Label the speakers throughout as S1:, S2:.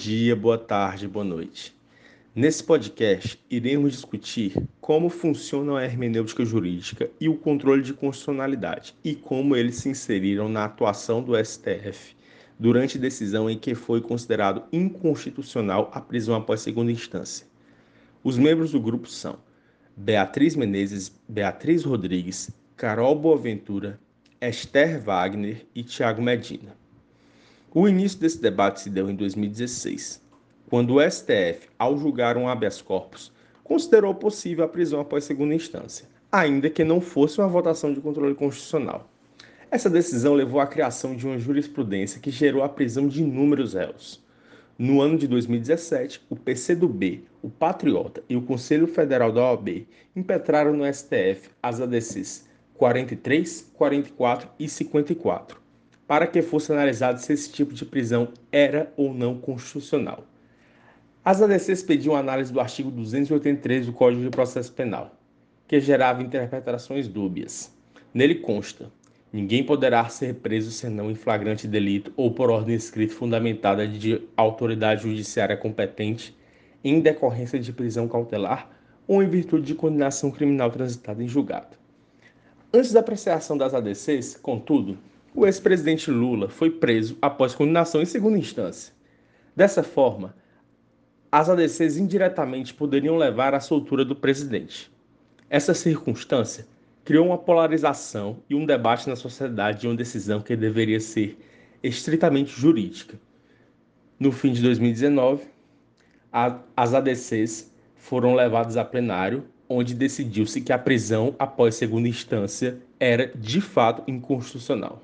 S1: dia, boa tarde, boa noite. Nesse podcast, iremos discutir como funciona a hermenêutica jurídica e o controle de constitucionalidade e como eles se inseriram na atuação do STF durante decisão em que foi considerado inconstitucional a prisão após segunda instância. Os membros do grupo são Beatriz Menezes, Beatriz Rodrigues, Carol Boaventura, Esther Wagner e Tiago Medina. O início desse debate se deu em 2016, quando o STF, ao julgar um habeas corpus, considerou possível a prisão após segunda instância, ainda que não fosse uma votação de controle constitucional. Essa decisão levou à criação de uma jurisprudência que gerou a prisão de inúmeros réus. No ano de 2017, o PCdoB, o Patriota e o Conselho Federal da OAB impetraram no STF as ADCs 43, 44 e 54, para que fosse analisado se esse tipo de prisão era ou não constitucional. As ADCs pediam análise do artigo 283 do Código de Processo Penal, que gerava interpretações dúbias. Nele consta: ninguém poderá ser preso senão em flagrante delito ou por ordem escrita fundamentada de autoridade judiciária competente em decorrência de prisão cautelar ou em virtude de condenação criminal transitada em julgado. Antes da apreciação das ADCs, contudo, o ex-presidente Lula foi preso após condenação em segunda instância. Dessa forma, as ADCs indiretamente poderiam levar à soltura do presidente. Essa circunstância criou uma polarização e um debate na sociedade de uma decisão que deveria ser estritamente jurídica. No fim de 2019, as ADCs foram levadas a plenário, onde decidiu-se que a prisão após segunda instância era de fato inconstitucional.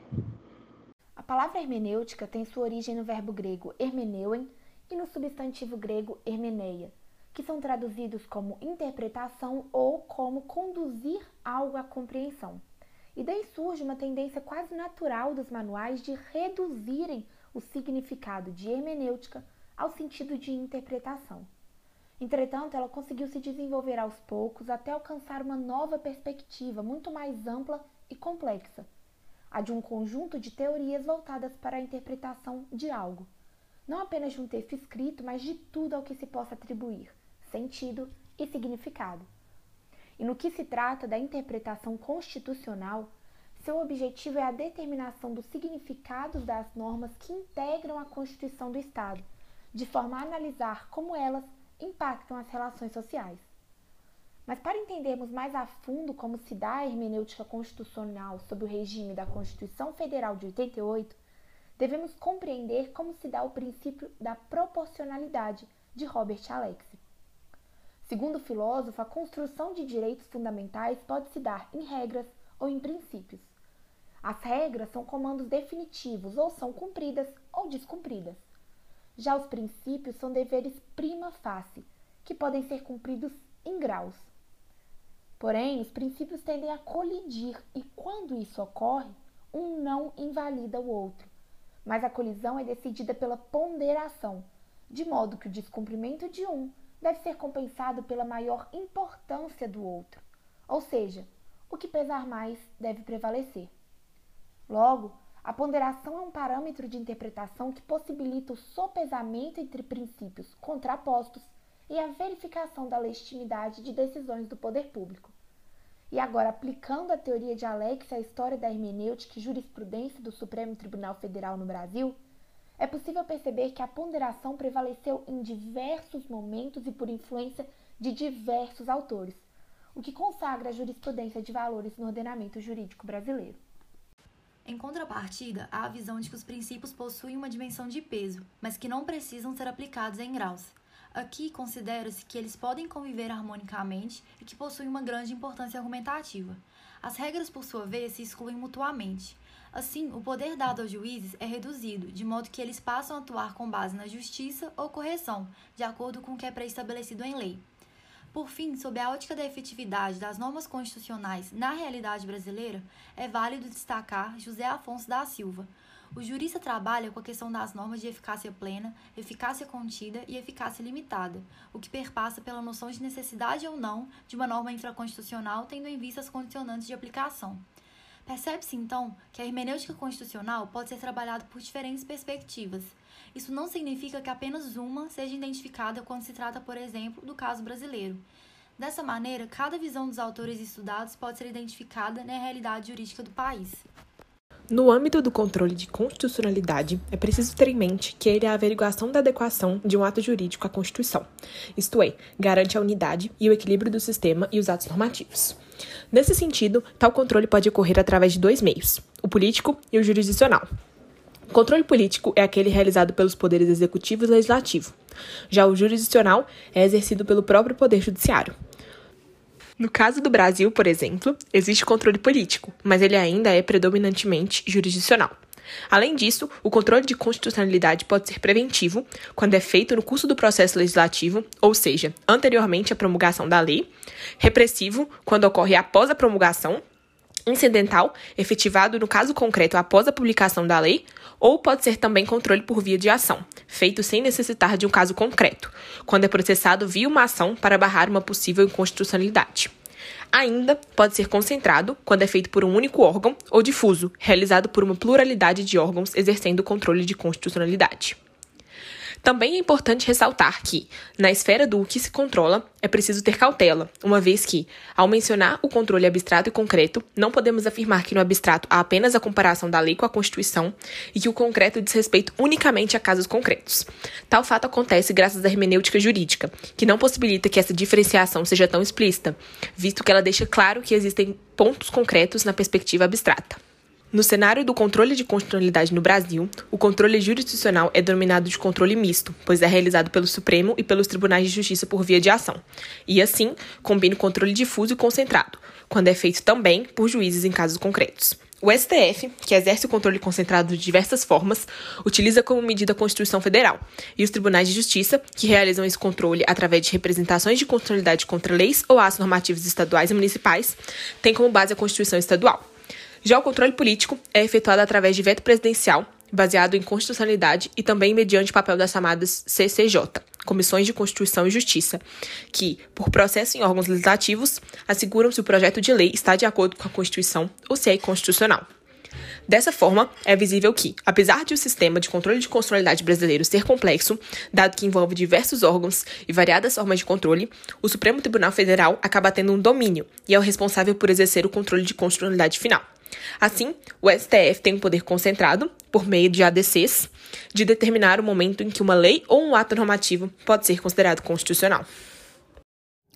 S2: A palavra hermenêutica tem sua origem no verbo grego hermeneuem e no substantivo grego hermeneia, que são traduzidos como interpretação ou como conduzir algo à compreensão. E daí surge uma tendência quase natural dos manuais de reduzirem o significado de hermenêutica ao sentido de interpretação. Entretanto, ela conseguiu se desenvolver aos poucos até alcançar uma nova perspectiva muito mais ampla e complexa, a de um conjunto de teorias voltadas para a interpretação de algo, não apenas de um texto escrito, mas de tudo ao que se possa atribuir sentido e significado. E no que se trata da interpretação constitucional, seu objetivo é a determinação dos significados das normas que integram a Constituição do Estado, de forma a analisar como elas impactam as relações sociais. Mas para entendermos mais a fundo como se dá a hermenêutica constitucional sob o regime da Constituição Federal de 88, devemos compreender como se dá o princípio da proporcionalidade de Robert Alexi. Segundo o filósofo, a construção de direitos fundamentais pode se dar em regras ou em princípios. As regras são comandos definitivos ou são cumpridas ou descumpridas. Já os princípios são deveres prima facie, que podem ser cumpridos em graus. Porém, os princípios tendem a colidir e, quando isso ocorre, um não invalida o outro. Mas a colisão é decidida pela ponderação, de modo que o descumprimento de um deve ser compensado pela maior importância do outro. Ou seja, o que pesar mais deve prevalecer. Logo, a ponderação é um parâmetro de interpretação que possibilita o sopesamento entre princípios contrapostos e a verificação da legitimidade de decisões do poder público. E agora, aplicando a teoria de Alex à história da hermenêutica e jurisprudência do Supremo Tribunal Federal no Brasil, é possível perceber que a ponderação prevaleceu em diversos momentos e por influência de diversos autores, o que consagra a jurisprudência de valores no ordenamento jurídico brasileiro.
S3: Em contrapartida, há a visão de que os princípios possuem uma dimensão de peso, mas que não precisam ser aplicados em graus. Aqui considera-se que eles podem conviver harmonicamente e que possuem uma grande importância argumentativa. As regras, por sua vez, se excluem mutuamente. Assim, o poder dado aos juízes é reduzido, de modo que eles passam a atuar com base na justiça ou correção, de acordo com o que é pré-estabelecido em lei. Por fim, sob a ótica da efetividade das normas constitucionais na realidade brasileira, é válido destacar José Afonso da Silva. O jurista trabalha com a questão das normas de eficácia plena, eficácia contida e eficácia limitada, o que perpassa pela noção de necessidade ou não de uma norma infraconstitucional, tendo em vista as condicionantes de aplicação. Percebe-se, então, que a hermenêutica constitucional pode ser trabalhada por diferentes perspectivas. Isso não significa que apenas uma seja identificada quando se trata, por exemplo, do caso brasileiro. Dessa maneira, cada visão dos autores estudados pode ser identificada na realidade jurídica do país.
S4: No âmbito do controle de constitucionalidade, é preciso ter em mente que ele é a averiguação da adequação de um ato jurídico à Constituição, isto é, garante a unidade e o equilíbrio do sistema e os atos normativos. Nesse sentido, tal controle pode ocorrer através de dois meios: o político e o jurisdicional. O controle político é aquele realizado pelos poderes executivo e legislativo. Já o jurisdicional é exercido pelo próprio Poder Judiciário. No caso do Brasil, por exemplo, existe controle político, mas ele ainda é predominantemente jurisdicional. Além disso, o controle de constitucionalidade pode ser preventivo, quando é feito no curso do processo legislativo, ou seja, anteriormente à promulgação da lei, repressivo, quando ocorre após a promulgação, incidental, efetivado no caso concreto após a publicação da lei, ou pode ser também controle por via de ação, feito sem necessitar de um caso concreto, quando é processado via uma ação para barrar uma possível inconstitucionalidade. Ainda pode ser concentrado quando é feito por um único órgão ou difuso, realizado por uma pluralidade de órgãos exercendo o controle de constitucionalidade. Também é importante ressaltar que, na esfera do que se controla, é preciso ter cautela, uma vez que, ao mencionar o controle abstrato e concreto, não podemos afirmar que no abstrato há apenas a comparação da lei com a Constituição e que o concreto diz respeito unicamente a casos concretos. Tal fato acontece graças à hermenêutica jurídica, que não possibilita que essa diferenciação seja tão explícita, visto que ela deixa claro que existem pontos concretos na perspectiva abstrata. No cenário do controle de constitucionalidade no Brasil, o controle jurisdicional é denominado de controle misto, pois é realizado pelo Supremo e pelos tribunais de justiça por via de ação, e assim combina o controle difuso e concentrado, quando é feito também por juízes em casos concretos. O STF, que exerce o controle concentrado de diversas formas, utiliza como medida a Constituição Federal, e os tribunais de justiça, que realizam esse controle através de representações de constitucionalidade contra leis ou atos normativos estaduais e municipais, têm como base a Constituição Estadual. Já o controle político é efetuado através de veto presidencial, baseado em constitucionalidade e também mediante o papel das chamadas CCJ, Comissões de Constituição e Justiça, que, por processo em órgãos legislativos, asseguram se o projeto de lei está de acordo com a Constituição ou se é inconstitucional. Dessa forma, é visível que, apesar de o sistema de controle de constitucionalidade brasileiro ser complexo, dado que envolve diversos órgãos e variadas formas de controle, o Supremo Tribunal Federal acaba tendo um domínio e é o responsável por exercer o controle de constitucionalidade final. Assim, o STF tem um poder concentrado, por meio de ADCs, de determinar o momento em que uma lei ou um ato normativo pode ser considerado constitucional.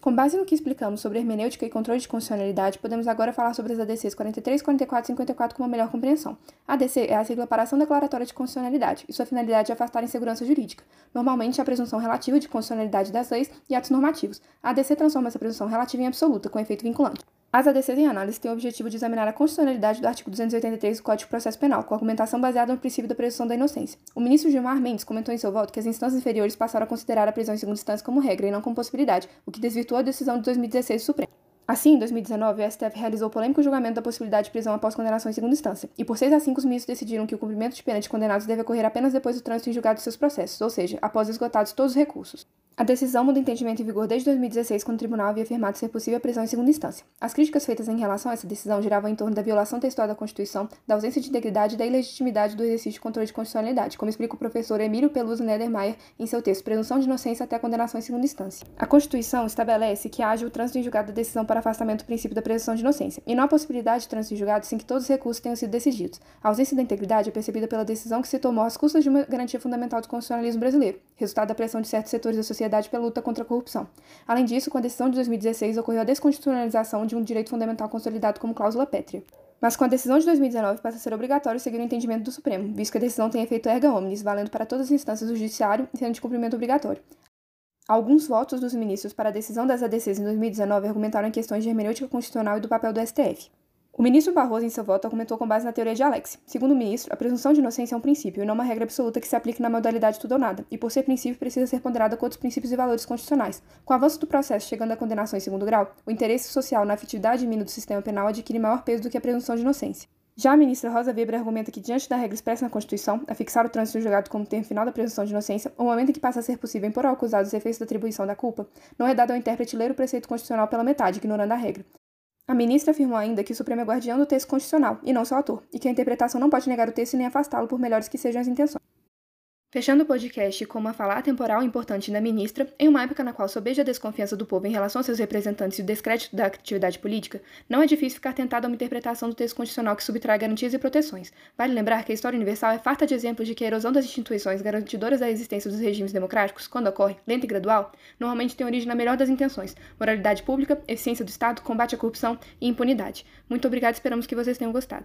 S5: Com base no que explicamos sobre hermenêutica e controle de constitucionalidade, podemos agora falar sobre as ADCs 43, 44 e 54 com uma melhor compreensão. A ADC é a sigla para Ação Declaratória de Constitucionalidade, e sua finalidade é afastar a insegurança jurídica, normalmente a presunção relativa de constitucionalidade das leis e atos normativos. A ADC transforma essa presunção relativa em absoluta, com efeito vinculante. As ADCs em análise têm o objetivo de examinar a constitucionalidade do artigo 283 do Código de Processo Penal, com argumentação baseada no princípio da presunção da inocência. O ministro Gilmar Mendes comentou em seu voto que as instâncias inferiores passaram a considerar a prisão em segunda instância como regra e não como possibilidade, o que desvirtuou a decisão de 2016 do Supremo. Assim, em 2019, o STF realizou o polêmico julgamento da possibilidade de prisão após condenação em segunda instância, e por 6 a 5 os ministros decidiram que o cumprimento de pena de condenados deve ocorrer apenas depois do trânsito em julgado de seus processos, ou seja, após esgotados todos os recursos. A decisão muda entendimento em vigor desde 2016, quando o tribunal havia afirmado ser possível a prisão em segunda instância. As críticas feitas em relação a essa decisão giravam em torno da violação textual da Constituição, da ausência de integridade e da ilegitimidade do exercício de controle de constitucionalidade, como explica o professor Emílio Peluso Nedermayer em seu texto Presunção de Inocência até a Condenação em Segunda Instância. A Constituição estabelece que haja o trânsito em julgado da decisão para afastamento do princípio da presunção de inocência, e não há possibilidade de trânsito em julgado sem que todos os recursos tenham sido decididos. A ausência da integridade é percebida pela decisão que se tomou às custas de uma garantia fundamental do constitucionalismo brasileiro, resultado da pressão de certos setores da sociedade pela luta contra a corrupção. Além disso, com a decisão de 2016, ocorreu a desconstitucionalização de um direito fundamental consolidado como cláusula pétrea. Mas com a decisão de 2019 passa a ser obrigatório seguir o entendimento do Supremo, visto que a decisão tem efeito erga omnes, valendo para todas as instâncias do Judiciário e sendo de cumprimento obrigatório. Alguns votos dos ministros para a decisão das ADCs em 2019 argumentaram em questões de hermenêutica constitucional e do papel do STF. O ministro Barroso, em seu voto, argumentou com base na teoria de Alex. Segundo o ministro, a presunção de inocência é um princípio e não uma regra absoluta que se aplique na modalidade tudo ou nada, e por ser princípio precisa ser ponderada com outros princípios e valores constitucionais. Com o avanço do processo chegando à condenação em segundo grau, o interesse social na afetividade mínima do sistema penal adquire maior peso do que a presunção de inocência. Já a ministra Rosa Weber argumenta que, diante da regra expressa na Constituição, a fixar o trânsito julgado como termo final da presunção de inocência, o momento em que passa a ser possível impor ao acusado os efeitos da atribuição da culpa, não é dado ao intérprete ler o preceito constitucional pela metade, ignorando a regra. A ministra afirmou ainda que o Supremo é guardião do texto constitucional, e não seu autor, e que a interpretação não pode negar o texto nem afastá-lo por melhores que sejam as intenções. Fechando o podcast com uma fala atemporal importante da ministra, em uma época na qual sobeja a desconfiança do povo em relação aos seus representantes e o descrédito da atividade política, não é difícil ficar tentado a uma interpretação do texto constitucional que subtrai garantias e proteções. Vale lembrar que a história universal é farta de exemplos de que a erosão das instituições garantidoras da existência dos regimes democráticos, quando ocorre, lenta e gradual, normalmente tem origem na melhor das intenções: moralidade pública, eficiência do Estado, combate à corrupção e impunidade. Muito obrigada, esperamos que vocês tenham gostado.